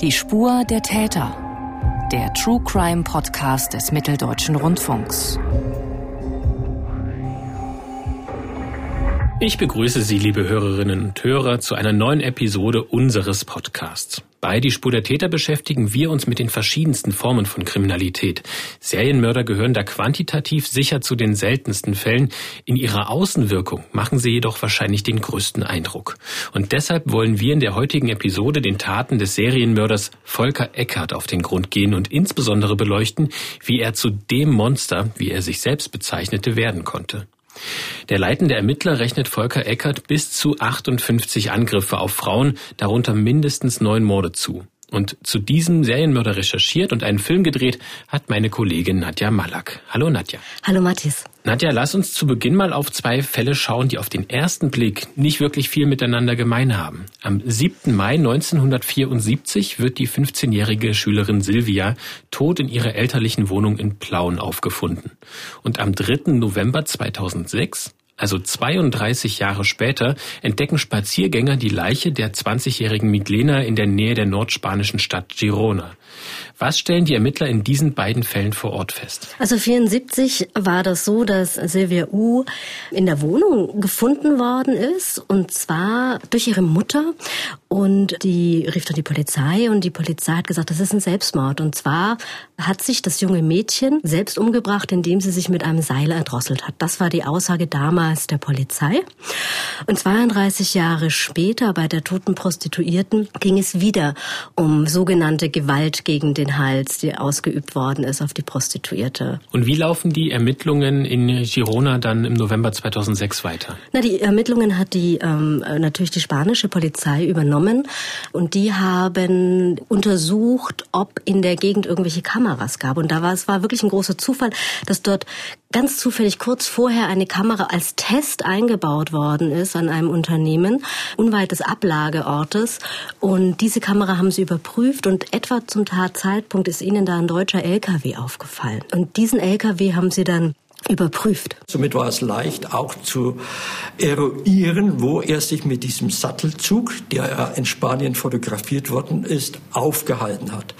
Die Spur der Täter. Der True Crime Podcast des Mitteldeutschen Rundfunks. Ich begrüße Sie, liebe Hörerinnen und Hörer, zu einer neuen Episode unseres Podcasts. Bei Die Spur der Täter beschäftigen wir uns mit den verschiedensten Formen von Kriminalität. Serienmörder gehören da quantitativ sicher zu den seltensten Fällen. In ihrer Außenwirkung machen sie jedoch wahrscheinlich den größten Eindruck. Und deshalb wollen wir in der heutigen Episode den Taten des Serienmörders Volker Eckert auf den Grund gehen und insbesondere beleuchten, wie er zu dem Monster, wie er sich selbst bezeichnete, werden konnte. Der leitende Ermittler rechnet Volker Eckert bis zu 58 Angriffe auf Frauen, darunter mindestens neun Morde zu. Und zu diesem Serienmörder recherchiert und einen Film gedreht hat meine Kollegin Nadja Malak. Hallo Nadja. Hallo Mathis. Nadja, lass uns zu Beginn mal auf zwei Fälle schauen, die auf den ersten Blick nicht wirklich viel miteinander gemein haben. Am 7. Mai 1974 wird die 15-jährige Schülerin Silvia tot in ihrer elterlichen Wohnung in Plauen aufgefunden. Und am 3. November 2006 also 32 Jahre später, entdecken Spaziergänger die Leiche der 20-jährigen Miglena in der Nähe der nordspanischen Stadt Girona. Was stellen die Ermittler in diesen beiden Fällen vor Ort fest? Also 74 war das so, dass Silvia U in der Wohnung gefunden worden ist und zwar durch ihre Mutter und die rief dann die Polizei und die Polizei hat gesagt, das ist ein Selbstmord und zwar hat sich das junge Mädchen selbst umgebracht, indem sie sich mit einem Seil erdrosselt hat. Das war die Aussage damals der Polizei. Und 32 Jahre später bei der toten Prostituierten ging es wieder um sogenannte Gewalt gegen den Hals, die ausgeübt worden ist auf die Prostituierte. Und wie laufen die Ermittlungen in Girona dann im November 2006 weiter? Na, die Ermittlungen hat die ähm, natürlich die spanische Polizei übernommen und die haben untersucht, ob in der Gegend irgendwelche Kameras gab. Und da war es war wirklich ein großer Zufall, dass dort ganz zufällig kurz vorher eine Kamera als Test eingebaut worden ist an einem Unternehmen unweit des Ablageortes und diese Kamera haben sie überprüft und etwa zum Tatzeitpunkt ist ihnen da ein deutscher LKW aufgefallen und diesen LKW haben sie dann überprüft. Somit war es leicht auch zu eruieren, wo er sich mit diesem Sattelzug, der in Spanien fotografiert worden ist, aufgehalten hat.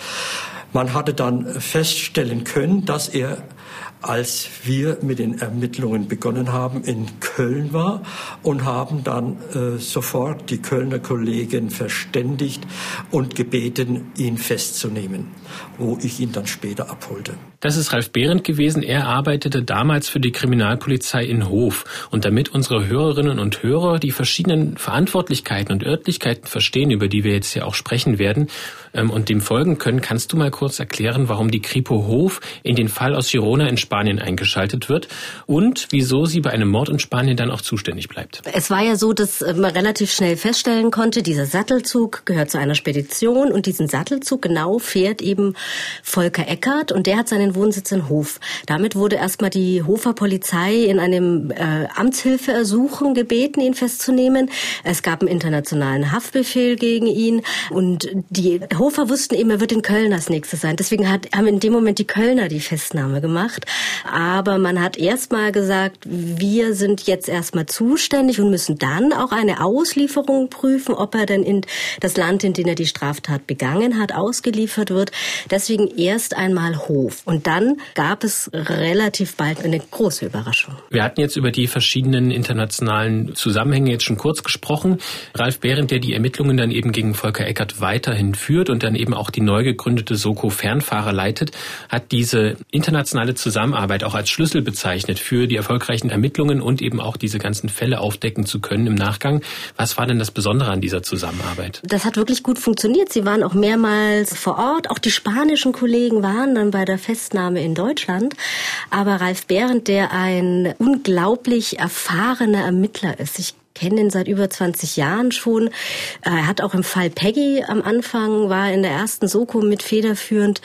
Man hatte dann feststellen können, dass er als wir mit den Ermittlungen begonnen haben, in Köln war und haben dann äh, sofort die Kölner Kollegen verständigt und gebeten, ihn festzunehmen, wo ich ihn dann später abholte. Das ist Ralf Behrendt gewesen. Er arbeitete damals für die Kriminalpolizei in Hof. Und damit unsere Hörerinnen und Hörer die verschiedenen Verantwortlichkeiten und Örtlichkeiten verstehen, über die wir jetzt ja auch sprechen werden, ähm, und dem folgen können, kannst du mal kurz erklären, warum die Kripo Hof in den Fall aus Girona in Spanien eingeschaltet wird und wieso sie bei einem Mord in Spanien dann auch zuständig bleibt. Es war ja so, dass man relativ schnell feststellen konnte, dieser Sattelzug gehört zu einer Spedition und diesen Sattelzug genau fährt eben Volker Eckert und der hat seinen Wohnsitz in Hof. Damit wurde erstmal die Hofer Polizei in einem äh, Amtshilfeersuchen gebeten, ihn festzunehmen. Es gab einen internationalen Haftbefehl gegen ihn und die Hofer wussten eben, er wird in Köln als nächstes sein. Deswegen hat, haben in dem Moment die Kölner die Festnahme gemacht. Aber man hat erstmal gesagt, wir sind jetzt erstmal zuständig und müssen dann auch eine Auslieferung prüfen, ob er denn in das Land, in dem er die Straftat begangen hat, ausgeliefert wird. Deswegen erst einmal Hof. Und dann gab es relativ bald eine große Überraschung. Wir hatten jetzt über die verschiedenen internationalen Zusammenhänge jetzt schon kurz gesprochen. Ralf Behrendt, der die Ermittlungen dann eben gegen Volker Eckert weiterhin führt und dann eben auch die neu gegründete Soko Fernfahrer leitet, hat diese internationale Zusammenarbeit auch als Schlüssel bezeichnet für die erfolgreichen Ermittlungen und eben auch diese ganzen Fälle aufdecken zu können im Nachgang. Was war denn das Besondere an dieser Zusammenarbeit? Das hat wirklich gut funktioniert. Sie waren auch mehrmals vor Ort. Auch die spanischen Kollegen waren dann bei der Festnahme in Deutschland. Aber Ralf Behrendt, der ein unglaublich erfahrener Ermittler ist. Ich kenne ihn seit über 20 Jahren schon. Äh, er hat auch im Fall Peggy am Anfang, war in der ersten Soko mit federführend.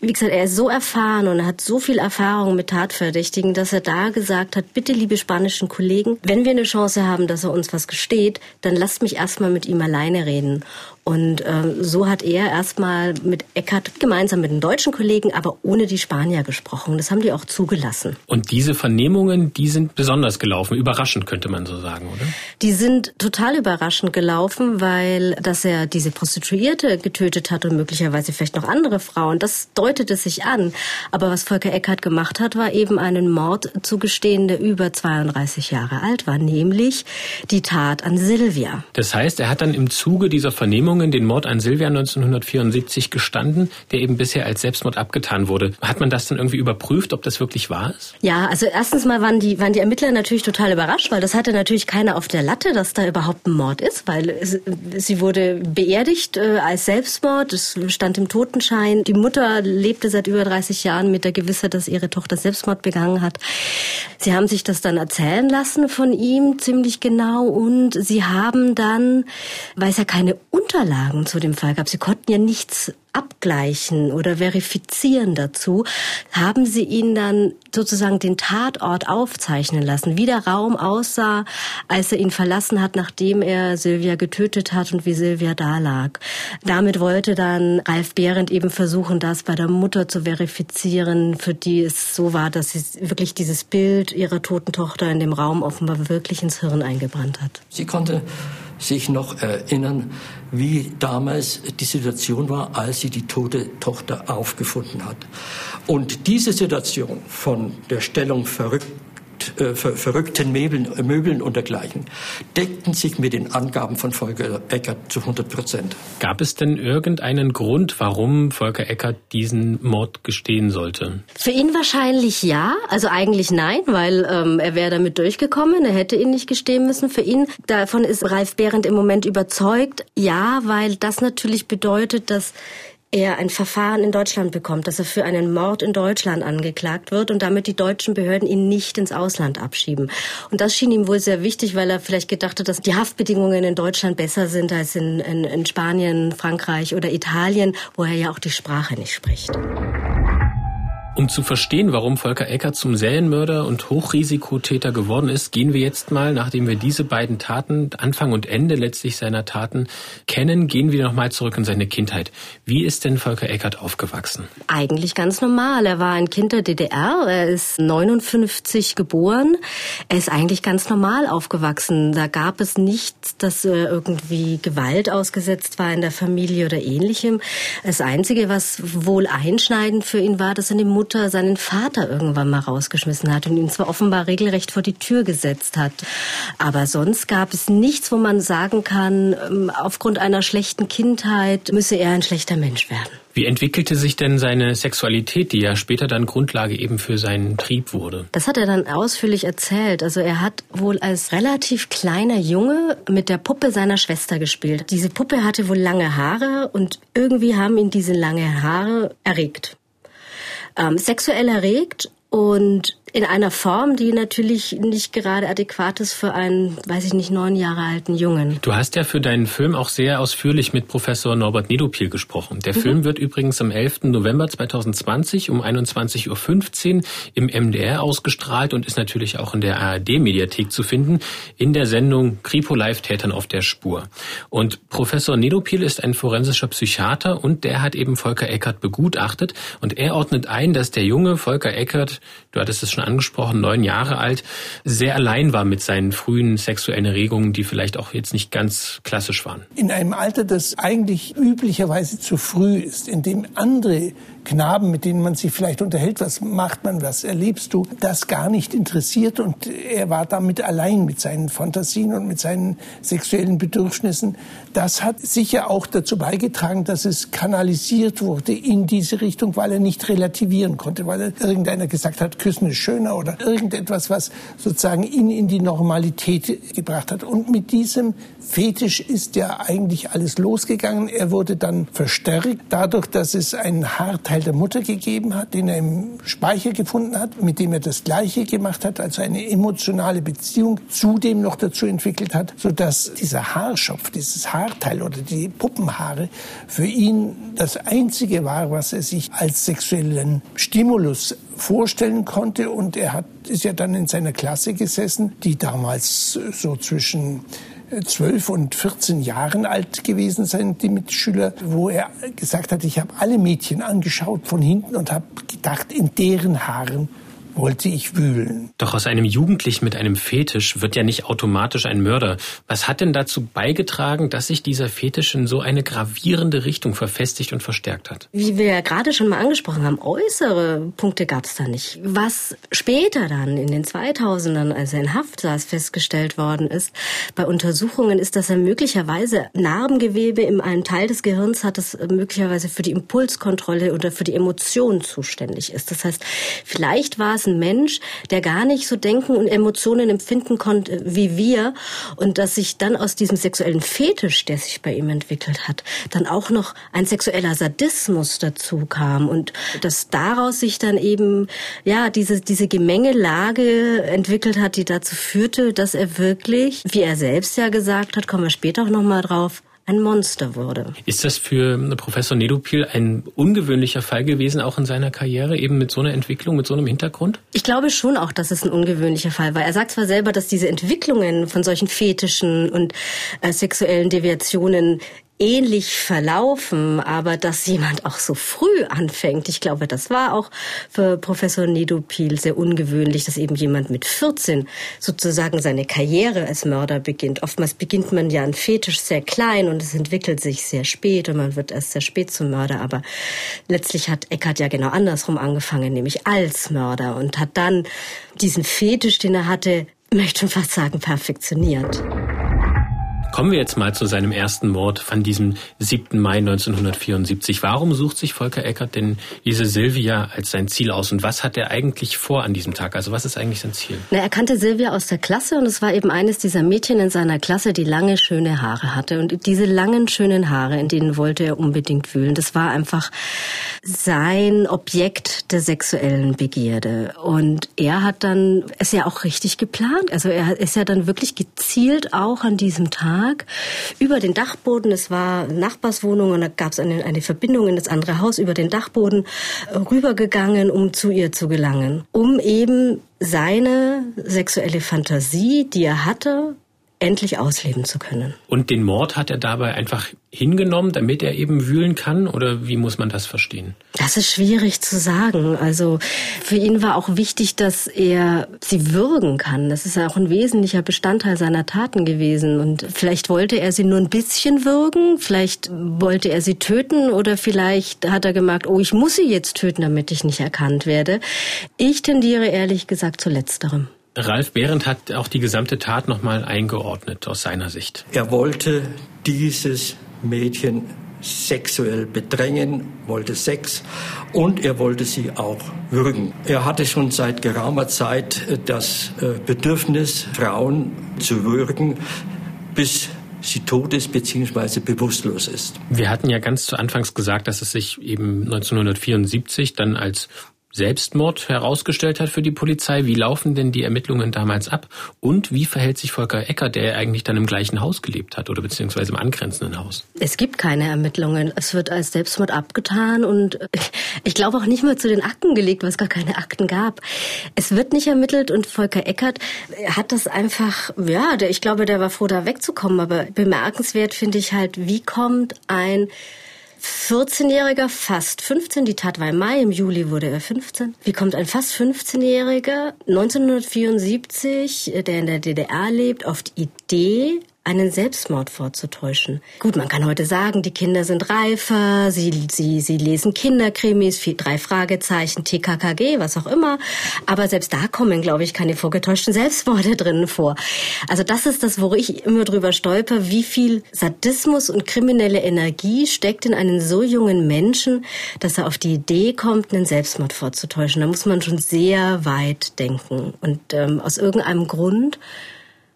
Wie gesagt, er ist so erfahren und hat so viel Erfahrung mit Tatverdächtigen, dass er da gesagt hat, bitte liebe spanischen Kollegen, wenn wir eine Chance haben, dass er uns was gesteht, dann lasst mich erstmal mit ihm alleine reden. Und äh, so hat er erstmal mit Eckert gemeinsam mit den deutschen Kollegen, aber ohne die Spanier gesprochen. Das haben die auch zugelassen. Und diese Vernehmungen, die sind besonders gelaufen, überraschend könnte man so sagen, oder? Die sind total überraschend gelaufen, weil dass er diese Prostituierte getötet hat und möglicherweise vielleicht noch andere Frauen, das deutete sich an. Aber was Volker Eckert gemacht hat, war eben einen Mord zu gestehen, der über 32 Jahre alt war, nämlich die Tat an Silvia. Das heißt, er hat dann im Zuge dieser Vernehmungen den Mord an Silvia 1974 gestanden, der eben bisher als Selbstmord abgetan wurde. Hat man das dann irgendwie überprüft, ob das wirklich wahr ist? Ja, also erstens mal waren die, waren die Ermittler natürlich total überrascht, weil das hatte natürlich keiner auf der Latte, dass da überhaupt ein Mord ist, weil sie wurde beerdigt äh, als Selbstmord, es stand im Totenschein. Die Mutter lebte seit über 30 Jahren mit der Gewissheit, dass ihre Tochter Selbstmord begangen hat. Sie haben sich das dann erzählen lassen von ihm ziemlich genau und sie haben dann, weil es ja keine Unterlagen zu dem Fall gab, sie konnten ja nichts abgleichen oder verifizieren dazu, haben sie ihn dann sozusagen den Tatort aufzeichnen lassen, wie der Raum aussah, als er ihn verlassen hat, nachdem er Silvia getötet hat und wie Silvia da lag. Damit wollte dann Ralf Behrendt eben versuchen, das bei der Mutter zu verifizieren, für die es so war, dass sie wirklich dieses Bild ihrer toten Tochter in dem Raum offenbar wirklich ins Hirn eingebrannt hat. Sie konnte sich noch erinnern, wie damals die Situation war, als sie die tote Tochter aufgefunden hat. Und diese Situation von der Stellung verrückt äh, ver verrückten Möbeln, Möbeln und dergleichen deckten sich mit den Angaben von Volker Eckert zu 100 Prozent. Gab es denn irgendeinen Grund, warum Volker Eckert diesen Mord gestehen sollte? Für ihn wahrscheinlich ja, also eigentlich nein, weil ähm, er wäre damit durchgekommen, er hätte ihn nicht gestehen müssen. Für ihn, davon ist Ralf Behrendt im Moment überzeugt, ja, weil das natürlich bedeutet, dass er ein Verfahren in Deutschland bekommt, dass er für einen Mord in Deutschland angeklagt wird und damit die deutschen Behörden ihn nicht ins Ausland abschieben. Und das schien ihm wohl sehr wichtig, weil er vielleicht gedacht hat, dass die Haftbedingungen in Deutschland besser sind als in, in, in Spanien, Frankreich oder Italien, wo er ja auch die Sprache nicht spricht. Um zu verstehen, warum Volker Eckert zum Serienmörder und Hochrisikotäter geworden ist, gehen wir jetzt mal, nachdem wir diese beiden Taten, Anfang und Ende letztlich seiner Taten kennen, gehen wir nochmal zurück in seine Kindheit. Wie ist denn Volker Eckert aufgewachsen? Eigentlich ganz normal. Er war ein Kind der DDR. Er ist 59 geboren. Er ist eigentlich ganz normal aufgewachsen. Da gab es nichts, dass irgendwie Gewalt ausgesetzt war in der Familie oder ähnlichem. Das Einzige, was wohl einschneidend für ihn war, dass er eine Mutter seinen Vater irgendwann mal rausgeschmissen hat und ihn zwar offenbar regelrecht vor die Tür gesetzt hat. Aber sonst gab es nichts, wo man sagen kann, ähm, aufgrund einer schlechten Kindheit müsse er ein schlechter Mensch werden. Wie entwickelte sich denn seine Sexualität, die ja später dann Grundlage eben für seinen Trieb wurde? Das hat er dann ausführlich erzählt. Also er hat wohl als relativ kleiner Junge mit der Puppe seiner Schwester gespielt. Diese Puppe hatte wohl lange Haare und irgendwie haben ihn diese lange Haare erregt ähm, sexuell erregt und in einer Form, die natürlich nicht gerade adäquat ist für einen, weiß ich nicht, neun Jahre alten Jungen. Du hast ja für deinen Film auch sehr ausführlich mit Professor Norbert Nedopil gesprochen. Der mhm. Film wird übrigens am 11. November 2020 um 21.15 Uhr im MDR ausgestrahlt und ist natürlich auch in der ARD-Mediathek zu finden, in der Sendung Kripo Live Tätern auf der Spur. Und Professor Nedopil ist ein forensischer Psychiater und der hat eben Volker Eckert begutachtet und er ordnet ein, dass der junge Volker Eckert, du hattest es schon angesprochen, neun Jahre alt, sehr allein war mit seinen frühen sexuellen Erregungen, die vielleicht auch jetzt nicht ganz klassisch waren. In einem Alter, das eigentlich üblicherweise zu früh ist, in dem andere Knaben, mit denen man sich vielleicht unterhält, was macht man, was erlebst du, das gar nicht interessiert und er war damit allein mit seinen Fantasien und mit seinen sexuellen Bedürfnissen. Das hat sicher auch dazu beigetragen, dass es kanalisiert wurde in diese Richtung, weil er nicht relativieren konnte, weil er irgendeiner gesagt hat, Küssen ist schöner oder irgendetwas, was sozusagen ihn in die Normalität gebracht hat. Und mit diesem Fetisch ist ja eigentlich alles losgegangen. Er wurde dann verstärkt dadurch, dass es einen Haarteil der Mutter gegeben hat, den er im Speicher gefunden hat, mit dem er das Gleiche gemacht hat, also eine emotionale Beziehung zudem noch dazu entwickelt hat, sodass dieser Haarschopf, dieses Haarteil oder die Puppenhaare für ihn das Einzige war, was er sich als sexuellen Stimulus vorstellen konnte. Und er hat, ist ja dann in seiner Klasse gesessen, die damals so zwischen zwölf und 14 Jahren alt gewesen sein, die Mitschüler, wo er gesagt hat, ich habe alle Mädchen angeschaut von hinten und habe gedacht, in deren Haaren wollte ich wühlen. Doch aus einem Jugendlichen mit einem Fetisch wird ja nicht automatisch ein Mörder. Was hat denn dazu beigetragen, dass sich dieser Fetisch in so eine gravierende Richtung verfestigt und verstärkt hat? Wie wir ja gerade schon mal angesprochen haben, äußere Punkte gab es da nicht. Was später dann in den 2000ern, als er in Haft saß, festgestellt worden ist, bei Untersuchungen ist, dass er möglicherweise Narbengewebe in einem Teil des Gehirns hat, das möglicherweise für die Impulskontrolle oder für die Emotionen zuständig ist. Das heißt, vielleicht war es ein Mensch, der gar nicht so denken und Emotionen empfinden konnte wie wir. Und dass sich dann aus diesem sexuellen Fetisch, der sich bei ihm entwickelt hat, dann auch noch ein sexueller Sadismus dazu kam. Und dass daraus sich dann eben ja diese diese Gemengelage entwickelt hat, die dazu führte, dass er wirklich, wie er selbst ja gesagt hat, kommen wir später auch noch mal drauf, ein Monster wurde. Ist das für Professor Nedopil ein ungewöhnlicher Fall gewesen, auch in seiner Karriere, eben mit so einer Entwicklung, mit so einem Hintergrund? Ich glaube schon auch, dass es ein ungewöhnlicher Fall war. Er sagt zwar selber, dass diese Entwicklungen von solchen Fetischen und äh, sexuellen Deviationen ähnlich verlaufen, aber dass jemand auch so früh anfängt, ich glaube, das war auch für Professor Nedopil sehr ungewöhnlich, dass eben jemand mit 14 sozusagen seine Karriere als Mörder beginnt. Oftmals beginnt man ja ein Fetisch sehr klein und es entwickelt sich sehr spät und man wird erst sehr spät zum Mörder, aber letztlich hat Eckart ja genau andersrum angefangen, nämlich als Mörder und hat dann diesen Fetisch, den er hatte, möchte schon fast sagen, perfektioniert. Kommen wir jetzt mal zu seinem ersten Mord von diesem 7. Mai 1974. Warum sucht sich Volker Eckert denn diese Silvia als sein Ziel aus und was hat er eigentlich vor an diesem Tag? Also was ist eigentlich sein Ziel? Na, er kannte Silvia aus der Klasse und es war eben eines dieser Mädchen in seiner Klasse, die lange schöne Haare hatte und diese langen schönen Haare, in denen wollte er unbedingt wühlen. Das war einfach sein Objekt der sexuellen Begierde und er hat dann es ja auch richtig geplant. Also er ist ja dann wirklich gezielt auch an diesem Tag Tag über den Dachboden. Es war Nachbarswohnung und da gab es eine, eine Verbindung in das andere Haus über den Dachboden äh, rübergegangen, um zu ihr zu gelangen, um eben seine sexuelle Fantasie, die er hatte, endlich ausleben zu können. Und den Mord hat er dabei einfach hingenommen, damit er eben wühlen kann? Oder wie muss man das verstehen? Das ist schwierig zu sagen. Also für ihn war auch wichtig, dass er sie würgen kann. Das ist ja auch ein wesentlicher Bestandteil seiner Taten gewesen. Und vielleicht wollte er sie nur ein bisschen würgen, vielleicht wollte er sie töten oder vielleicht hat er gemerkt, oh, ich muss sie jetzt töten, damit ich nicht erkannt werde. Ich tendiere ehrlich gesagt zu letzterem. Ralf Behrendt hat auch die gesamte Tat nochmal eingeordnet aus seiner Sicht. Er wollte dieses Mädchen sexuell bedrängen, wollte Sex und er wollte sie auch würgen. Er hatte schon seit geraumer Zeit äh, das äh, Bedürfnis, Frauen zu würgen, bis sie tot ist bzw. bewusstlos ist. Wir hatten ja ganz zu Anfangs gesagt, dass es sich eben 1974 dann als Selbstmord herausgestellt hat für die Polizei. Wie laufen denn die Ermittlungen damals ab? Und wie verhält sich Volker Ecker, der eigentlich dann im gleichen Haus gelebt hat oder beziehungsweise im angrenzenden Haus? Es gibt keine Ermittlungen. Es wird als Selbstmord abgetan und ich glaube auch nicht mal zu den Akten gelegt, weil es gar keine Akten gab. Es wird nicht ermittelt und Volker Eckert hat das einfach, ja, der, ich glaube, der war froh, da wegzukommen. Aber bemerkenswert finde ich halt, wie kommt ein 14-Jähriger, fast 15, die Tat war im Mai, im Juli wurde er 15. Wie kommt ein fast 15-Jähriger 1974, der in der DDR lebt, auf die Idee, einen Selbstmord vorzutäuschen. Gut, man kann heute sagen, die Kinder sind reifer, sie, sie, sie lesen Kinderkrimis, viel, drei Fragezeichen, TKKG, was auch immer. Aber selbst da kommen, glaube ich, keine vorgetäuschten Selbstmorde drinnen vor. Also das ist das, wo ich immer drüber stolper, wie viel Sadismus und kriminelle Energie steckt in einen so jungen Menschen, dass er auf die Idee kommt, einen Selbstmord vorzutäuschen. Da muss man schon sehr weit denken. Und ähm, aus irgendeinem Grund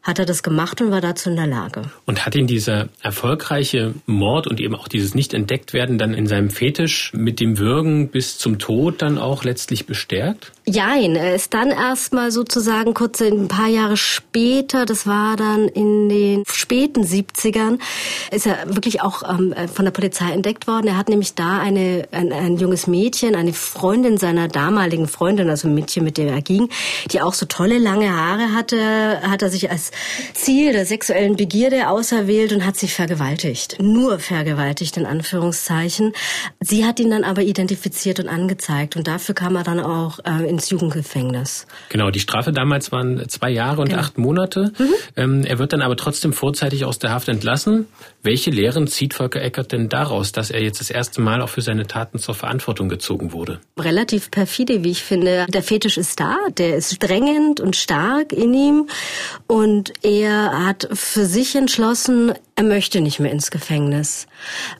hat er das gemacht und war dazu in der Lage. Und hat ihn dieser erfolgreiche Mord und eben auch dieses nicht entdeckt werden dann in seinem Fetisch mit dem Würgen bis zum Tod dann auch letztlich bestärkt? Jein, er ist dann erstmal sozusagen kurz ein paar Jahre später, das war dann in den späten 70ern, ist er wirklich auch ähm, von der Polizei entdeckt worden. Er hat nämlich da eine, ein, ein junges Mädchen, eine Freundin seiner damaligen Freundin, also ein Mädchen, mit der er ging, die auch so tolle lange Haare hatte, hat er sich als Ziel der sexuellen Begierde auserwählt und hat sie vergewaltigt. Nur vergewaltigt in Anführungszeichen. Sie hat ihn dann aber identifiziert und angezeigt und dafür kam er dann auch äh, ins Jugendgefängnis. Genau, die Strafe damals waren zwei Jahre und genau. acht Monate. Mhm. Ähm, er wird dann aber trotzdem vorzeitig aus der Haft entlassen. Welche Lehren zieht Volker Eckert denn daraus, dass er jetzt das erste Mal auch für seine Taten zur Verantwortung gezogen wurde? Relativ perfide, wie ich finde. Der Fetisch ist da, der ist drängend und stark in ihm und er hat für sich entschlossen, er möchte nicht mehr ins Gefängnis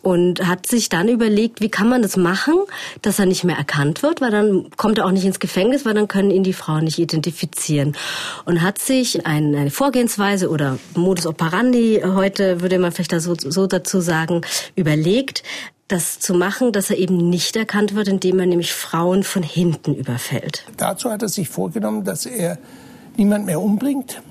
und hat sich dann überlegt, wie kann man das machen, dass er nicht mehr erkannt wird, weil dann kommt er auch nicht ins Gefängnis, weil dann können ihn die Frauen nicht identifizieren und hat sich eine Vorgehensweise oder Modus operandi, heute würde man vielleicht da so, so dazu sagen, überlegt, das zu machen, dass er eben nicht erkannt wird, indem er nämlich Frauen von hinten überfällt. Dazu hat er sich vorgenommen, dass er niemand mehr umbringt.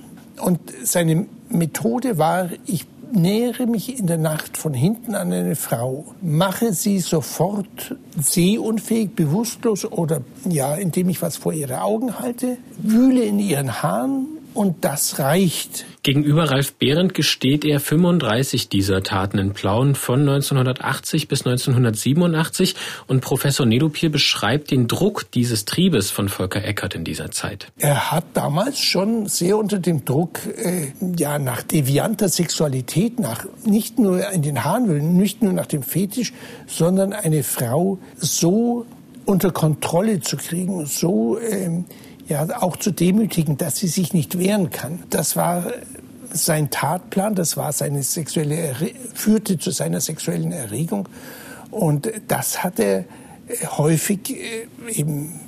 Und seine Methode war, ich nähere mich in der Nacht von hinten an eine Frau, mache sie sofort sehunfähig, bewusstlos oder ja, indem ich was vor ihre Augen halte, wühle in ihren Haaren und das reicht. Gegenüber Ralf Behrendt gesteht er 35 dieser Taten in Plauen von 1980 bis 1987 und Professor Nedopir beschreibt den Druck dieses Triebes von Volker Eckert in dieser Zeit. Er hat damals schon sehr unter dem Druck äh, ja nach devianter Sexualität, nach nicht nur in den Haaren, nicht nur nach dem Fetisch, sondern eine Frau so unter Kontrolle zu kriegen, so ähm, ja auch zu demütigen, dass sie sich nicht wehren kann. Das war sein Tatplan, das war seine sexuelle führte zu seiner sexuellen Erregung und das hat er häufig äh, eben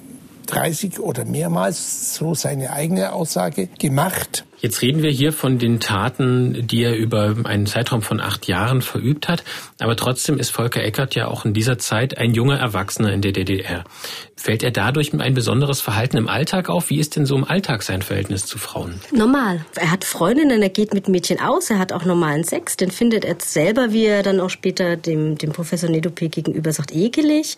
30 oder mehrmals, so seine eigene Aussage, gemacht. Jetzt reden wir hier von den Taten, die er über einen Zeitraum von acht Jahren verübt hat. Aber trotzdem ist Volker Eckert ja auch in dieser Zeit ein junger Erwachsener in der DDR. Fällt er dadurch ein besonderes Verhalten im Alltag auf? Wie ist denn so im Alltag sein Verhältnis zu Frauen? Normal. Er hat Freundinnen, er geht mit Mädchen aus, er hat auch normalen Sex. Den findet er selber, wie er dann auch später dem, dem Professor Nedopé gegenüber sagt, ekelig.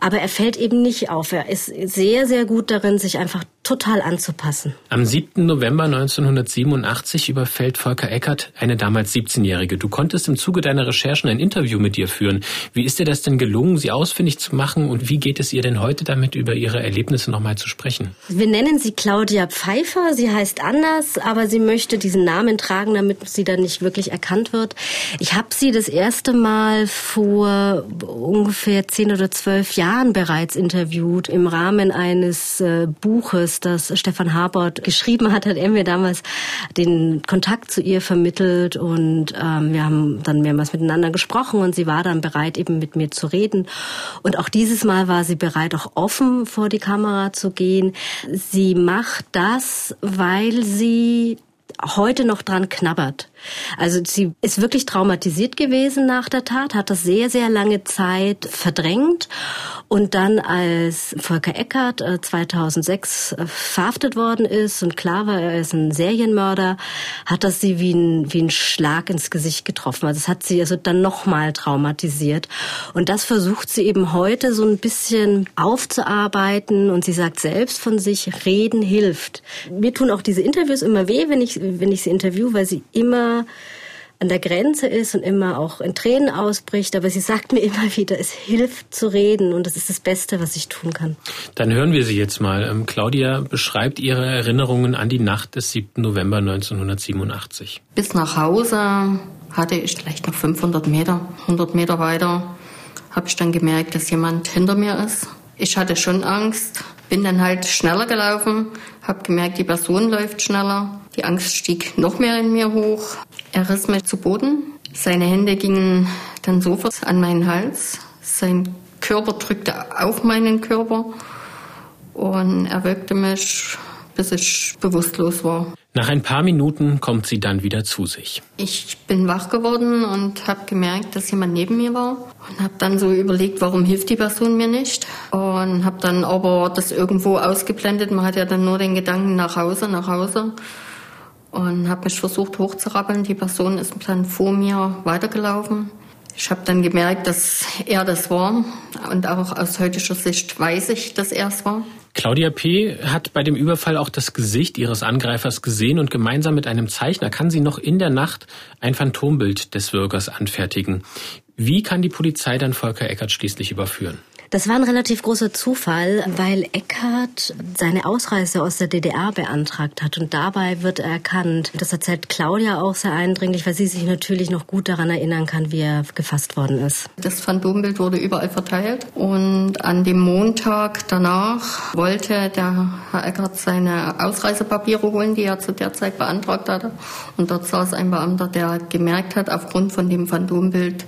Aber er fällt eben nicht auf. Er ist sehr, sehr gut darin, sich einfach total anzupassen. Am 7. November 1987 überfällt Volker Eckert eine damals 17-Jährige. Du konntest im Zuge deiner Recherchen ein Interview mit ihr führen. Wie ist dir das denn gelungen, sie ausfindig zu machen und wie geht es ihr denn heute damit, über ihre Erlebnisse nochmal zu sprechen? Wir nennen sie Claudia Pfeiffer. Sie heißt anders, aber sie möchte diesen Namen tragen, damit sie dann nicht wirklich erkannt wird. Ich habe sie das erste Mal vor ungefähr zehn oder zwölf Jahren bereits interviewt im Rahmen eines äh, Buches das Stefan Habert geschrieben hat, hat er mir damals den Kontakt zu ihr vermittelt und ähm, wir haben dann mehrmals miteinander gesprochen und sie war dann bereit, eben mit mir zu reden. Und auch dieses Mal war sie bereit, auch offen vor die Kamera zu gehen. Sie macht das, weil sie heute noch dran knabbert. Also sie ist wirklich traumatisiert gewesen nach der Tat, hat das sehr, sehr lange Zeit verdrängt und dann als Volker Eckert 2006 äh, äh, verhaftet worden ist und klar war, er ist ein Serienmörder, hat das sie wie ein, wie ein Schlag ins Gesicht getroffen. Also es hat sie also dann nochmal traumatisiert und das versucht sie eben heute so ein bisschen aufzuarbeiten und sie sagt selbst von sich, reden hilft. Mir tun auch diese Interviews immer weh, wenn ich, wenn ich sie interview, weil sie immer an der Grenze ist und immer auch in Tränen ausbricht, aber sie sagt mir immer wieder, es hilft zu reden und das ist das Beste, was ich tun kann. Dann hören wir sie jetzt mal. Ähm, Claudia beschreibt ihre Erinnerungen an die Nacht des 7. November 1987. Bis nach Hause hatte ich vielleicht noch 500 Meter, 100 Meter weiter, habe ich dann gemerkt, dass jemand hinter mir ist. Ich hatte schon Angst, bin dann halt schneller gelaufen, habe gemerkt, die Person läuft schneller. Die Angst stieg noch mehr in mir hoch. Er riss mich zu Boden. Seine Hände gingen dann sofort an meinen Hals. Sein Körper drückte auf meinen Körper und er wirkte mich, bis ich bewusstlos war. Nach ein paar Minuten kommt sie dann wieder zu sich. Ich bin wach geworden und habe gemerkt, dass jemand neben mir war und habe dann so überlegt, warum hilft die Person mir nicht und habe dann aber das irgendwo ausgeblendet. Man hat ja dann nur den Gedanken nach Hause, nach Hause und habe mich versucht hochzurappeln. Die Person ist dann vor mir weitergelaufen. Ich habe dann gemerkt, dass er das war und auch aus heutiger Sicht weiß ich, dass er es war. Claudia P. hat bei dem Überfall auch das Gesicht ihres Angreifers gesehen und gemeinsam mit einem Zeichner kann sie noch in der Nacht ein Phantombild des Würgers anfertigen. Wie kann die Polizei dann Volker Eckert schließlich überführen? Das war ein relativ großer Zufall, weil Eckhardt seine Ausreise aus der DDR beantragt hat und dabei wird erkannt. Das erzählt Claudia auch sehr eindringlich, weil sie sich natürlich noch gut daran erinnern kann, wie er gefasst worden ist. Das Phantombild wurde überall verteilt und an dem Montag danach wollte der Herr Eckhardt seine Ausreisepapiere holen, die er zu der Zeit beantragt hatte. Und dort saß ein Beamter, der gemerkt hat, aufgrund von dem Phantombild,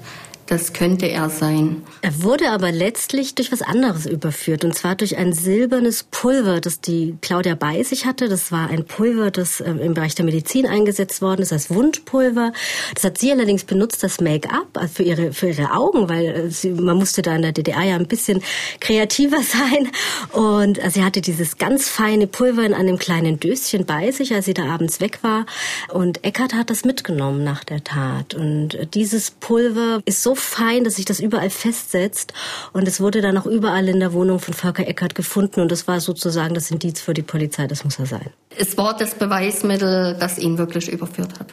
das könnte er sein. Er wurde aber letztlich durch was anderes überführt. Und zwar durch ein silbernes Pulver, das die Claudia bei sich hatte. Das war ein Pulver, das ähm, im Bereich der Medizin eingesetzt worden ist als Wundpulver. Das hat sie allerdings benutzt, das Make-up also für ihre, für ihre Augen, weil äh, sie, man musste da in der DDR ja ein bisschen kreativer sein. Und äh, sie hatte dieses ganz feine Pulver in einem kleinen Döschen bei sich, als sie da abends weg war. Und Eckart hat das mitgenommen nach der Tat. Und äh, dieses Pulver ist so fein, dass sich das überall festsetzt. Und es wurde dann auch überall in der Wohnung von Volker Eckert gefunden. Und das war sozusagen das Indiz für die Polizei, das muss er sein. Es war das Beweismittel, das ihn wirklich überführt hat.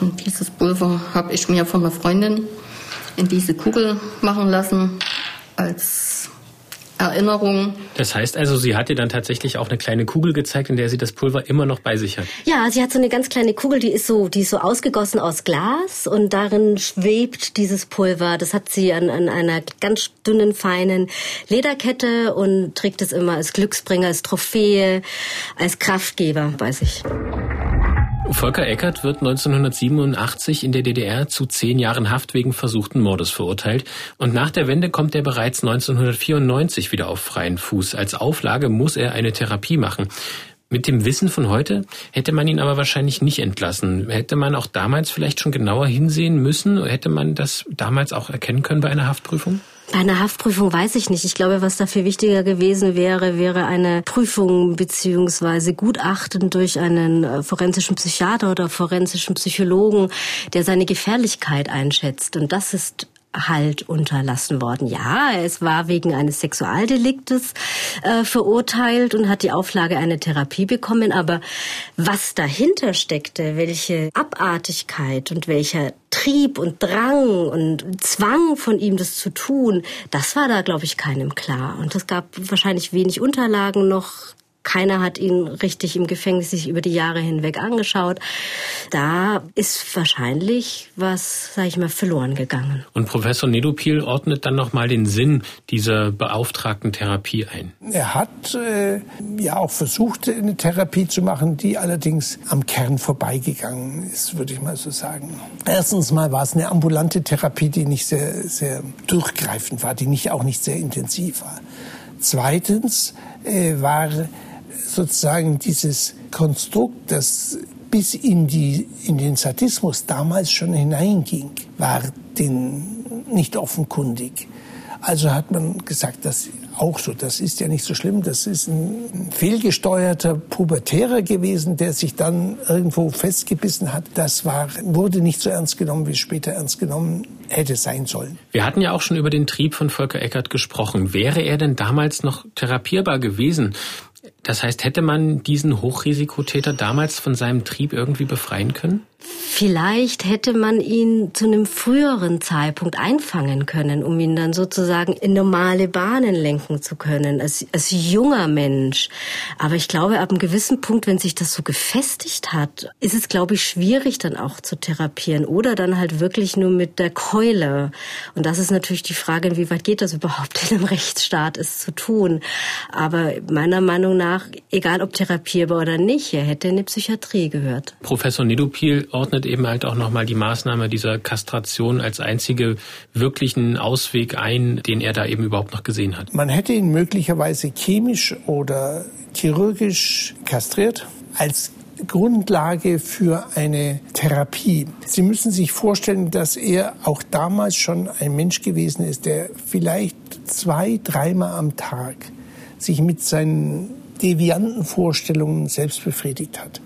Und dieses Pulver habe ich mir von einer Freundin in diese Kugel machen lassen als Erinnerung. Das heißt also, sie hat dir dann tatsächlich auch eine kleine Kugel gezeigt, in der sie das Pulver immer noch bei sich hat. Ja, sie hat so eine ganz kleine Kugel, die ist so, die ist so ausgegossen aus Glas und darin schwebt dieses Pulver. Das hat sie an, an einer ganz dünnen, feinen Lederkette und trägt es immer als Glücksbringer, als Trophäe, als Kraftgeber bei sich. Volker Eckert wird 1987 in der DDR zu zehn Jahren Haft wegen versuchten Mordes verurteilt und nach der Wende kommt er bereits 1994 wieder auf freien Fuß. Als Auflage muss er eine Therapie machen. Mit dem Wissen von heute hätte man ihn aber wahrscheinlich nicht entlassen. Hätte man auch damals vielleicht schon genauer hinsehen müssen? Hätte man das damals auch erkennen können bei einer Haftprüfung? Bei einer Haftprüfung weiß ich nicht. Ich glaube, was dafür wichtiger gewesen wäre, wäre eine Prüfung beziehungsweise Gutachten durch einen äh, forensischen Psychiater oder forensischen Psychologen, der seine Gefährlichkeit einschätzt. Und das ist halt unterlassen worden. Ja, es war wegen eines Sexualdeliktes äh, verurteilt und hat die Auflage eine Therapie bekommen. Aber was dahinter steckte, welche Abartigkeit und welcher Trieb und Drang und Zwang von ihm, das zu tun, das war da, glaube ich, keinem klar. Und es gab wahrscheinlich wenig Unterlagen noch keiner hat ihn richtig im Gefängnis sich über die Jahre hinweg angeschaut. Da ist wahrscheinlich was, sage ich mal, verloren gegangen. Und Professor Nedopil ordnet dann nochmal den Sinn dieser beauftragten Therapie ein. Er hat äh, ja auch versucht, eine Therapie zu machen, die allerdings am Kern vorbeigegangen ist, würde ich mal so sagen. Erstens mal war es eine ambulante Therapie, die nicht sehr, sehr durchgreifend war, die nicht, auch nicht sehr intensiv war. Zweitens äh, war sozusagen dieses Konstrukt, das bis in, die, in den Sadismus damals schon hineinging, war den nicht offenkundig. Also hat man gesagt, das auch so, das ist ja nicht so schlimm, das ist ein fehlgesteuerter Pubertärer gewesen, der sich dann irgendwo festgebissen hat. Das war, wurde nicht so ernst genommen, wie es später ernst genommen hätte sein sollen. Wir hatten ja auch schon über den Trieb von Volker Eckert gesprochen. Wäre er denn damals noch therapierbar gewesen? Das heißt, hätte man diesen Hochrisikotäter damals von seinem Trieb irgendwie befreien können? Vielleicht hätte man ihn zu einem früheren Zeitpunkt einfangen können, um ihn dann sozusagen in normale Bahnen lenken zu können, als, als junger Mensch. Aber ich glaube, ab einem gewissen Punkt, wenn sich das so gefestigt hat, ist es, glaube ich, schwierig dann auch zu therapieren oder dann halt wirklich nur mit der Keule. Und das ist natürlich die Frage, inwieweit geht das überhaupt in einem Rechtsstaat, es zu tun. Aber meiner Meinung nach, egal ob therapierbar oder nicht, er hätte in die Psychiatrie gehört. Professor Nedopil ordnet eben halt auch nochmal die Maßnahme dieser Kastration als einzige wirklichen Ausweg ein, den er da eben überhaupt noch gesehen hat. Man hätte ihn möglicherweise chemisch oder chirurgisch kastriert als Grundlage für eine Therapie. Sie müssen sich vorstellen, dass er auch damals schon ein Mensch gewesen ist, der vielleicht zwei, dreimal am Tag sich mit seinen devianten Vorstellungen selbst befriedigt hat.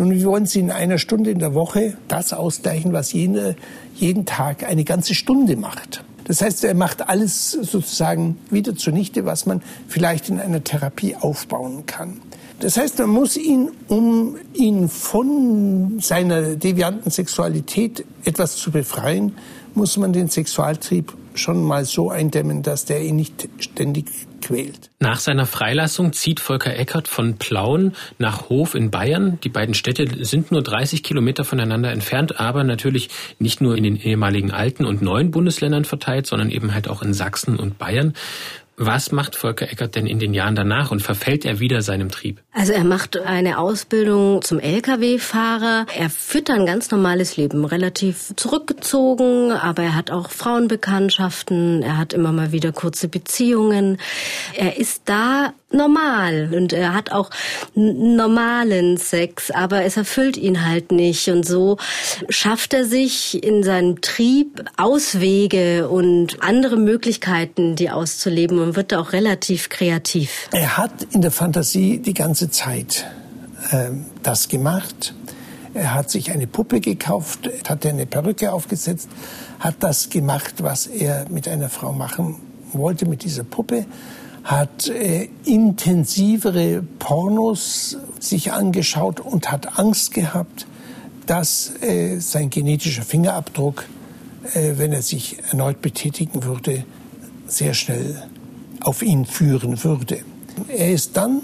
Nun, wir wollen Sie in einer Stunde in der Woche das ausgleichen, was jene, jeden Tag eine ganze Stunde macht. Das heißt, er macht alles sozusagen wieder zunichte, was man vielleicht in einer Therapie aufbauen kann. Das heißt, man muss ihn, um ihn von seiner devianten Sexualität etwas zu befreien, muss man den Sexualtrieb schon mal so eindämmen, dass der ihn nicht ständig quält. Nach seiner Freilassung zieht Volker Eckert von Plauen nach Hof in Bayern. Die beiden Städte sind nur 30 Kilometer voneinander entfernt, aber natürlich nicht nur in den ehemaligen alten und neuen Bundesländern verteilt, sondern eben halt auch in Sachsen und Bayern. Was macht Volker Eckert denn in den Jahren danach und verfällt er wieder seinem Trieb? Also er macht eine Ausbildung zum Lkw-Fahrer. Er führt ein ganz normales Leben, relativ zurückgezogen, aber er hat auch Frauenbekanntschaften, er hat immer mal wieder kurze Beziehungen. Er ist da normal und er hat auch normalen Sex, aber es erfüllt ihn halt nicht und so schafft er sich in seinem Trieb Auswege und andere Möglichkeiten, die auszuleben und wird da auch relativ kreativ. Er hat in der Fantasie die ganze Zeit äh, das gemacht. Er hat sich eine Puppe gekauft, hat eine Perücke aufgesetzt, hat das gemacht, was er mit einer Frau machen wollte mit dieser Puppe hat äh, intensivere Pornos sich angeschaut und hat Angst gehabt, dass äh, sein genetischer Fingerabdruck, äh, wenn er sich erneut betätigen würde, sehr schnell auf ihn führen würde. Er ist dann,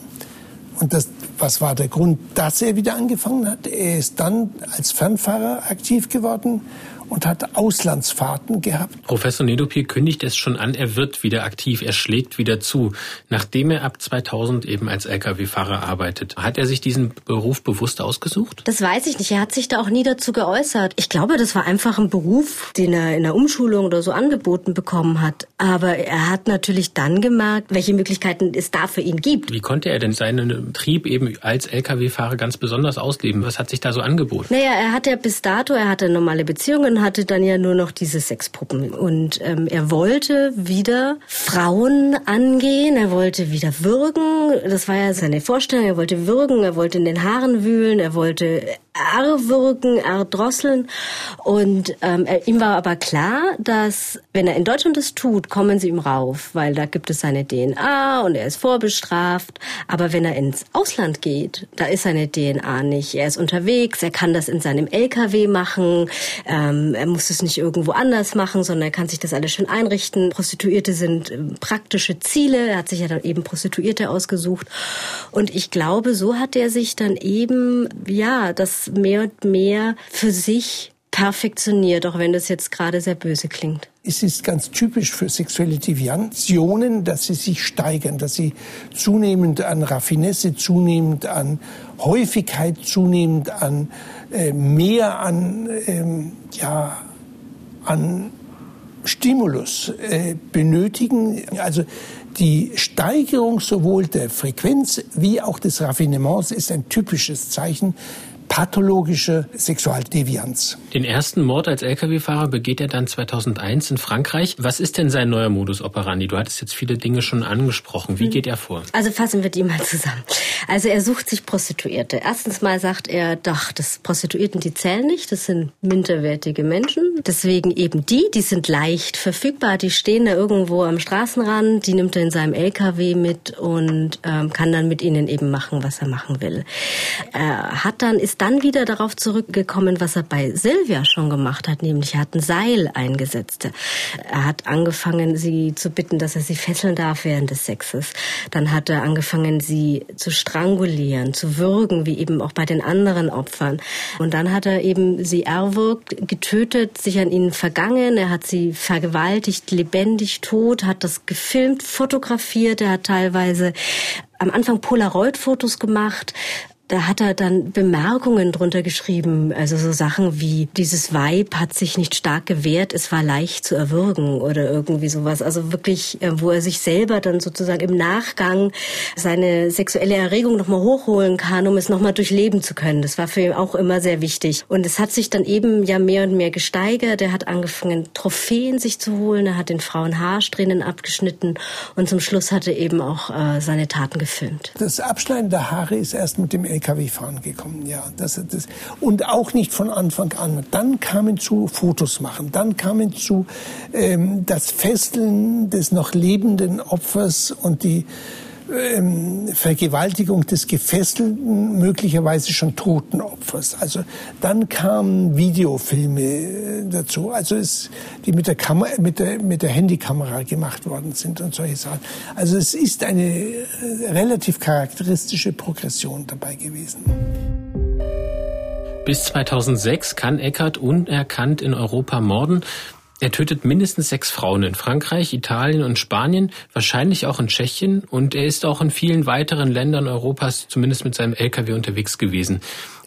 und das, was war der Grund, dass er wieder angefangen hat? Er ist dann als Fernfahrer aktiv geworden und hat Auslandsfahrten gehabt. Professor Nedopi kündigt es schon an, er wird wieder aktiv, er schlägt wieder zu. Nachdem er ab 2000 eben als Lkw-Fahrer arbeitet, hat er sich diesen Beruf bewusst ausgesucht? Das weiß ich nicht. Er hat sich da auch nie dazu geäußert. Ich glaube, das war einfach ein Beruf, den er in der Umschulung oder so angeboten bekommen hat. Aber er hat natürlich dann gemerkt, welche Möglichkeiten es da für ihn gibt. Wie konnte er denn seinen Trieb eben als Lkw-Fahrer ganz besonders ausleben? Was hat sich da so angeboten? Naja, er hatte bis dato, er hatte normale Beziehungen hatte dann ja nur noch diese Sexpuppen. Und ähm, er wollte wieder Frauen angehen, er wollte wieder würgen. Das war ja seine Vorstellung. Er wollte würgen, er wollte in den Haaren wühlen, er wollte erwürgen, erdrosseln. Und ähm, ihm war aber klar, dass wenn er in Deutschland das tut, kommen sie ihm rauf, weil da gibt es seine DNA und er ist vorbestraft. Aber wenn er ins Ausland geht, da ist seine DNA nicht. Er ist unterwegs, er kann das in seinem LKW machen, ähm, er muss es nicht irgendwo anders machen, sondern er kann sich das alles schön einrichten. Prostituierte sind ähm, praktische Ziele. Er hat sich ja dann eben Prostituierte ausgesucht. Und ich glaube, so hat er sich dann eben, ja, das mehr und mehr für sich perfektioniert, auch wenn das jetzt gerade sehr böse klingt. Es ist ganz typisch für sexuelle Deviationen, dass sie sich steigern, dass sie zunehmend an Raffinesse, zunehmend an Häufigkeit, zunehmend an äh, mehr an, ähm, ja, an Stimulus äh, benötigen. Also die Steigerung sowohl der Frequenz wie auch des Raffinements ist ein typisches Zeichen pathologische Sexualdevianz. Den ersten Mord als Lkw-Fahrer begeht er dann 2001 in Frankreich. Was ist denn sein neuer Modus operandi? Du hattest jetzt viele Dinge schon angesprochen. Wie hm. geht er vor? Also fassen wir die mal zusammen. Also er sucht sich Prostituierte. Erstens mal sagt er, doch, das Prostituierten, die zählen nicht, das sind minderwertige Menschen. Deswegen eben die, die sind leicht verfügbar, die stehen da irgendwo am Straßenrand, die nimmt er in seinem LKW mit und ähm, kann dann mit ihnen eben machen, was er machen will. Er hat dann, ist dann wieder darauf zurückgekommen, was er bei Silvia schon gemacht hat, nämlich er hat ein Seil eingesetzt. Er hat angefangen, sie zu bitten, dass er sie fesseln darf während des Sexes. Dann hat er angefangen, sie zu strangulieren, zu würgen, wie eben auch bei den anderen Opfern. Und dann hat er eben sie erwürgt, getötet, sich an ihnen vergangen. Er hat sie vergewaltigt, lebendig, tot, hat das gefilmt, fotografiert. Er hat teilweise am Anfang Polaroid-Fotos gemacht, da hat er dann Bemerkungen drunter geschrieben, also so Sachen wie dieses Weib hat sich nicht stark gewehrt, es war leicht zu erwürgen oder irgendwie sowas. Also wirklich, äh, wo er sich selber dann sozusagen im Nachgang seine sexuelle Erregung nochmal hochholen kann, um es nochmal durchleben zu können. Das war für ihn auch immer sehr wichtig. Und es hat sich dann eben ja mehr und mehr gesteigert. Er hat angefangen, Trophäen sich zu holen. Er hat den Frauen Haarsträhnen abgeschnitten und zum Schluss hat er eben auch äh, seine Taten gefilmt. Das Abschneiden der Haare ist erst mit dem LKW-Fahren gekommen. Ja, das, das, und auch nicht von Anfang an. Dann kamen zu Fotos machen, dann kamen zu ähm, das Festeln des noch lebenden Opfers und die ähm, Vergewaltigung des gefesselten, möglicherweise schon toten Opfers. Also dann kamen Videofilme äh, dazu, also es, die mit der, Kamera, mit, der, mit der Handykamera gemacht worden sind und solche Sachen. Also es ist eine äh, relativ charakteristische Progression dabei gewesen. Bis 2006 kann Eckert unerkannt in Europa morden. Er tötet mindestens sechs Frauen in Frankreich, Italien und Spanien, wahrscheinlich auch in Tschechien und er ist auch in vielen weiteren Ländern Europas zumindest mit seinem LKW unterwegs gewesen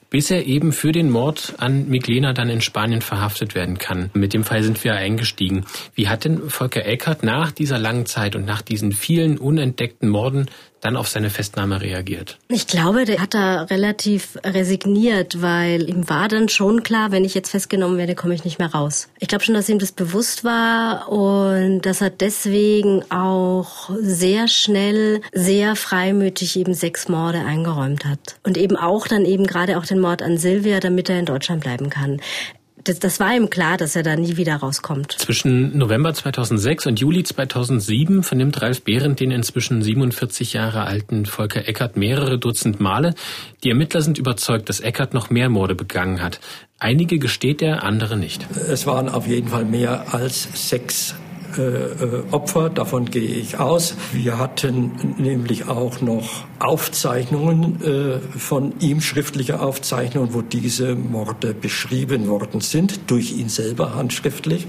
bis er eben für den Mord an Miglena dann in Spanien verhaftet werden kann. Mit dem Fall sind wir eingestiegen. Wie hat denn Volker Eckert nach dieser langen Zeit und nach diesen vielen unentdeckten Morden dann auf seine Festnahme reagiert? Ich glaube, der hat da relativ resigniert, weil ihm war dann schon klar, wenn ich jetzt festgenommen werde, komme ich nicht mehr raus. Ich glaube schon, dass ihm das bewusst war und dass er deswegen auch sehr schnell, sehr freimütig eben sechs Morde eingeräumt hat. Und eben auch dann eben gerade auch den Mord an Silvia, damit er in Deutschland bleiben kann das, das war ihm klar, dass er da nie wieder rauskommt. Zwischen November 2006 und Juli 2007 vernimmt Ralf Behrendt den inzwischen 47 Jahre alten Volker Eckert mehrere Dutzend Male. Die Ermittler sind überzeugt, dass Eckert noch mehr Morde begangen hat. Einige gesteht er, andere nicht. Es waren auf jeden Fall mehr als sechs äh, Opfer, davon gehe ich aus. Wir hatten nämlich auch noch Aufzeichnungen äh, von ihm, schriftliche Aufzeichnungen, wo diese Morde beschrieben worden sind, durch ihn selber handschriftlich.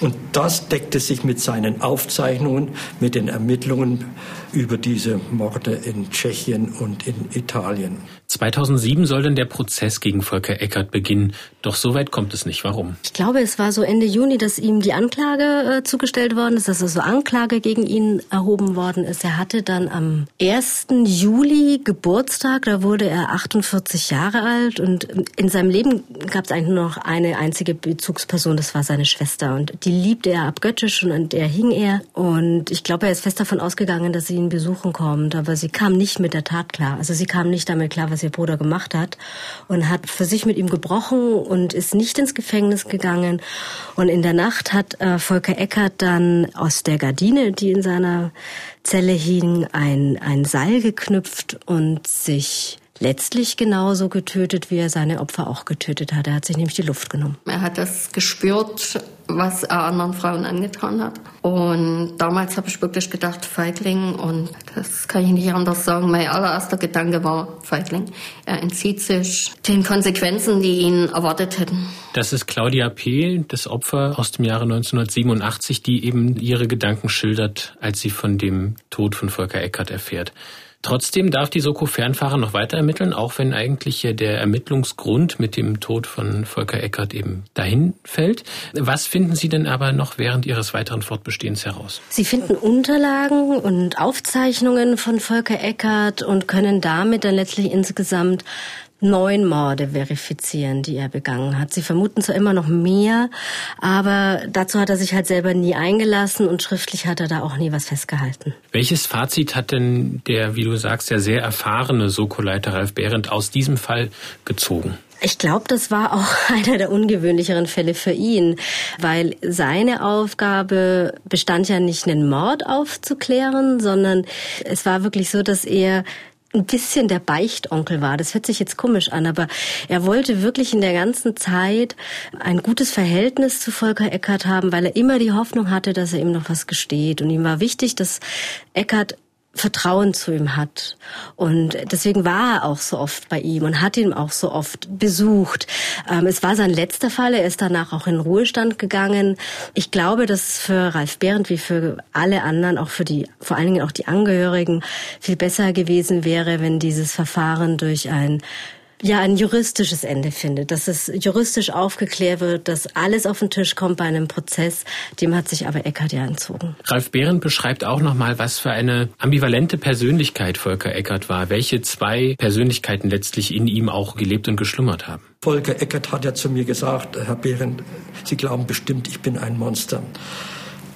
Und das deckte sich mit seinen Aufzeichnungen, mit den Ermittlungen über diese Morde in Tschechien und in Italien. 2007 soll dann der Prozess gegen Volker Eckert beginnen. Doch so weit kommt es nicht. Warum? Ich glaube, es war so Ende Juni, dass ihm die Anklage äh, zugestellt worden ist, dass also Anklage gegen ihn erhoben worden ist. Er hatte dann am 1. Juli Geburtstag, da wurde er 48 Jahre alt und in seinem Leben gab es eigentlich nur noch eine einzige Bezugsperson, das war seine Schwester und die liebte er abgöttisch und an der hing er und ich glaube, er ist fest davon ausgegangen, dass sie ihn besuchen kommt, aber sie kam nicht mit der Tat klar. Also sie kam nicht damit klar, was was ihr Bruder gemacht hat und hat für sich mit ihm gebrochen und ist nicht ins Gefängnis gegangen. Und in der Nacht hat äh, Volker Eckert dann aus der Gardine, die in seiner Zelle hing, ein, ein Seil geknüpft und sich letztlich genauso getötet, wie er seine Opfer auch getötet hat. Er hat sich nämlich die Luft genommen. Er hat das gespürt, was er anderen Frauen angetan hat. Und damals habe ich wirklich gedacht, Feigling. Und das kann ich nicht anders sagen. Mein allererster Gedanke war Feigling. Er entzieht sich den Konsequenzen, die ihn erwartet hätten. Das ist Claudia P., das Opfer aus dem Jahre 1987, die eben ihre Gedanken schildert, als sie von dem Tod von Volker Eckert erfährt. Trotzdem darf die Soko Fernfahrer noch weiter ermitteln, auch wenn eigentlich der Ermittlungsgrund mit dem Tod von Volker Eckert eben dahin fällt. Was finden Sie denn aber noch während Ihres weiteren Fortbestehens heraus? Sie finden Unterlagen und Aufzeichnungen von Volker Eckert und können damit dann letztlich insgesamt neun Morde verifizieren, die er begangen hat. Sie vermuten zwar immer noch mehr, aber dazu hat er sich halt selber nie eingelassen und schriftlich hat er da auch nie was festgehalten. Welches Fazit hat denn der, wie du sagst, ja sehr erfahrene Soko-Leiter Ralf Behrendt aus diesem Fall gezogen? Ich glaube, das war auch einer der ungewöhnlicheren Fälle für ihn, weil seine Aufgabe bestand ja nicht, einen Mord aufzuklären, sondern es war wirklich so, dass er ein bisschen der Beichtonkel war. Das hört sich jetzt komisch an, aber er wollte wirklich in der ganzen Zeit ein gutes Verhältnis zu Volker Eckert haben, weil er immer die Hoffnung hatte, dass er ihm noch was gesteht. Und ihm war wichtig, dass Eckert Vertrauen zu ihm hat. Und deswegen war er auch so oft bei ihm und hat ihn auch so oft besucht. Ähm, es war sein letzter Fall. Er ist danach auch in Ruhestand gegangen. Ich glaube, dass für Ralf Behrendt wie für alle anderen, auch für die, vor allen Dingen auch die Angehörigen, viel besser gewesen wäre, wenn dieses Verfahren durch ein ja ein juristisches Ende findet, dass es juristisch aufgeklärt wird, dass alles auf den Tisch kommt bei einem Prozess. Dem hat sich aber Eckert ja entzogen. Ralf Behrendt beschreibt auch nochmal, was für eine ambivalente Persönlichkeit Volker Eckert war, welche zwei Persönlichkeiten letztlich in ihm auch gelebt und geschlummert haben. Volker Eckert hat ja zu mir gesagt, Herr Behrendt, Sie glauben bestimmt, ich bin ein Monster.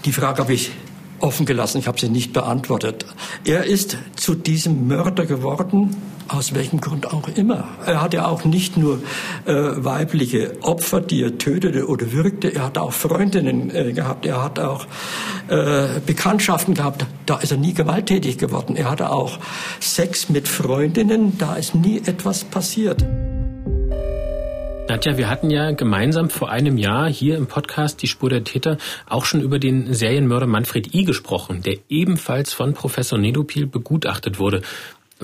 Die Frage habe ich offen gelassen, ich habe sie nicht beantwortet. Er ist zu diesem Mörder geworden, aus welchem Grund auch immer. Er hatte auch nicht nur äh, weibliche Opfer, die er tötete oder würgte, er hat auch Freundinnen äh, gehabt, er hat auch äh, Bekanntschaften gehabt, da ist er nie gewalttätig geworden. Er hatte auch Sex mit Freundinnen, da ist nie etwas passiert. Nadja, wir hatten ja gemeinsam vor einem Jahr hier im Podcast Die Spur der Täter auch schon über den Serienmörder Manfred I. gesprochen, der ebenfalls von Professor Nedopil begutachtet wurde.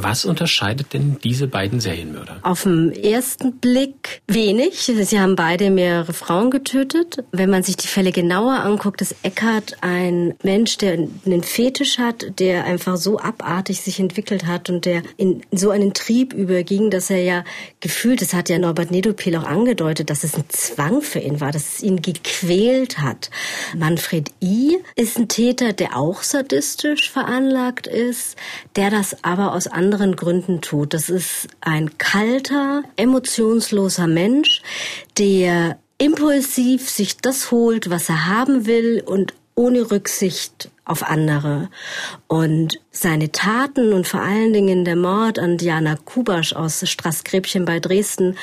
Was unterscheidet denn diese beiden Serienmörder? Auf den ersten Blick wenig. Sie haben beide mehrere Frauen getötet. Wenn man sich die Fälle genauer anguckt, ist Eckart ein Mensch, der einen Fetisch hat, der einfach so abartig sich entwickelt hat und der in so einen Trieb überging, dass er ja gefühlt, das hat ja Norbert Nedopil auch angedeutet, dass es ein Zwang für ihn war, dass es ihn gequält hat. Manfred I. ist ein Täter, der auch sadistisch veranlagt ist, der das aber aus anderen anderen Gründen tut. Das ist ein kalter, emotionsloser Mensch, der impulsiv sich das holt, was er haben will und ohne Rücksicht auf andere. Und seine Taten und vor allen Dingen der Mord an Diana Kubasch aus Straßgräbchen bei Dresden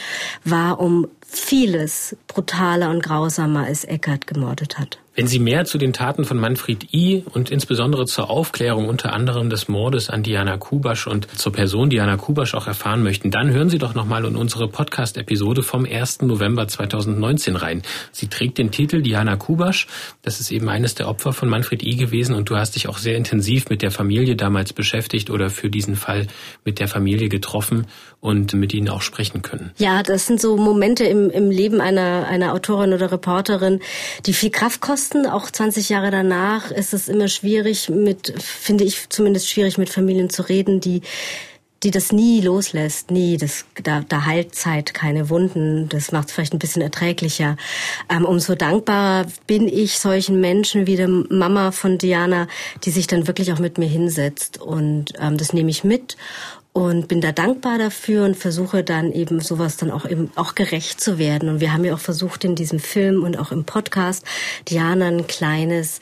war um vieles brutaler und grausamer, als Eckert gemordet hat. Wenn Sie mehr zu den Taten von Manfred I. und insbesondere zur Aufklärung unter anderem des Mordes an Diana Kubasch und zur Person Diana Kubasch auch erfahren möchten, dann hören Sie doch nochmal in unsere Podcast-Episode vom 1. November 2019 rein. Sie trägt den Titel Diana Kubasch. Das ist eben eines der Opfer von Manfred I. gewesen und du hast dich auch sehr intensiv mit der Familie damals beschäftigt oder für diesen Fall mit der Familie getroffen und mit ihnen auch sprechen können. Ja, das sind so Momente im, im Leben einer, einer Autorin oder Reporterin, die viel Kraft kosten Osten, auch 20 Jahre danach, ist es immer schwierig mit, finde ich zumindest schwierig mit Familien zu reden, die die das nie loslässt, nie, das, da, da heilt Zeit keine Wunden, das macht es vielleicht ein bisschen erträglicher. Ähm, umso dankbarer bin ich solchen Menschen wie der Mama von Diana, die sich dann wirklich auch mit mir hinsetzt. Und ähm, das nehme ich mit und bin da dankbar dafür und versuche dann eben sowas dann auch eben auch gerecht zu werden. Und wir haben ja auch versucht in diesem Film und auch im Podcast Diana ein kleines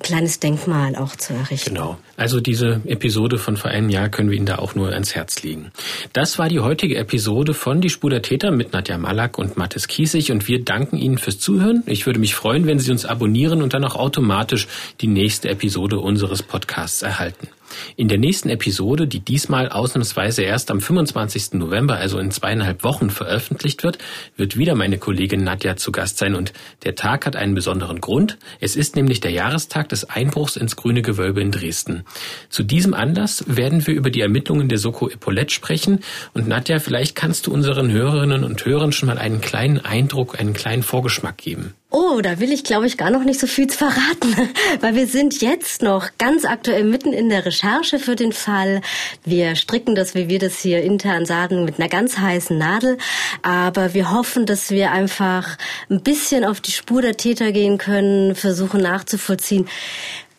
kleines Denkmal auch zu errichten. Genau. Also diese Episode von vor einem Jahr können wir Ihnen da auch nur ans Herz legen. Das war die heutige Episode von Die Spur der Täter mit Nadja Malak und Mathis Kiesig und wir danken Ihnen fürs Zuhören. Ich würde mich freuen, wenn Sie uns abonnieren und dann auch automatisch die nächste Episode unseres Podcasts erhalten. In der nächsten Episode, die diesmal ausnahmsweise erst am 25. November, also in zweieinhalb Wochen veröffentlicht wird, wird wieder meine Kollegin Nadja zu Gast sein und der Tag hat einen besonderen Grund. Es ist nämlich der Jahrestag des Einbruchs ins Grüne Gewölbe in Dresden. Zu diesem Anlass werden wir über die Ermittlungen der Soko Epaulette sprechen und Nadja, vielleicht kannst du unseren Hörerinnen und Hörern schon mal einen kleinen Eindruck, einen kleinen Vorgeschmack geben. Oh, da will ich, glaube ich, gar noch nicht so viel verraten, weil wir sind jetzt noch ganz aktuell mitten in der Recherche für den Fall. Wir stricken das, wie wir das hier intern sagen, mit einer ganz heißen Nadel. Aber wir hoffen, dass wir einfach ein bisschen auf die Spur der Täter gehen können, versuchen nachzuvollziehen,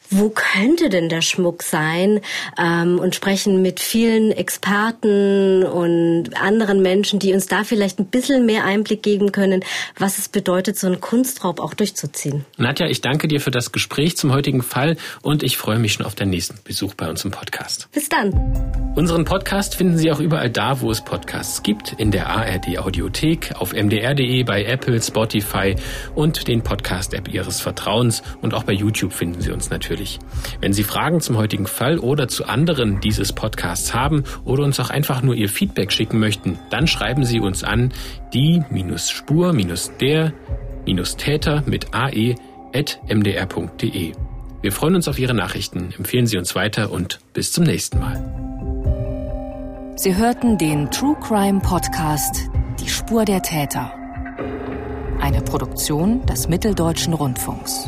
wo könnte denn der Schmuck sein ähm, und sprechen mit vielen Experten und anderen Menschen, die uns da vielleicht ein bisschen mehr Einblick geben können, was es bedeutet, so einen Kunstraub auch durchzuziehen. Nadja, ich danke dir für das Gespräch zum heutigen Fall und ich freue mich schon auf den nächsten Besuch bei uns im Podcast. Bis dann. Unseren Podcast finden Sie auch überall da, wo es Podcasts gibt, in der ARD Audiothek, auf mdr.de, bei Apple, Spotify und den Podcast-App Ihres Vertrauens und auch bei YouTube finden Sie uns natürlich natürlich. Wenn Sie Fragen zum heutigen Fall oder zu anderen dieses Podcasts haben oder uns auch einfach nur Ihr Feedback schicken möchten, dann schreiben Sie uns an die-spur-der-täter mit ae.mdr.de. Wir freuen uns auf Ihre Nachrichten, empfehlen Sie uns weiter und bis zum nächsten Mal. Sie hörten den True Crime Podcast Die Spur der Täter. Eine Produktion des Mitteldeutschen Rundfunks.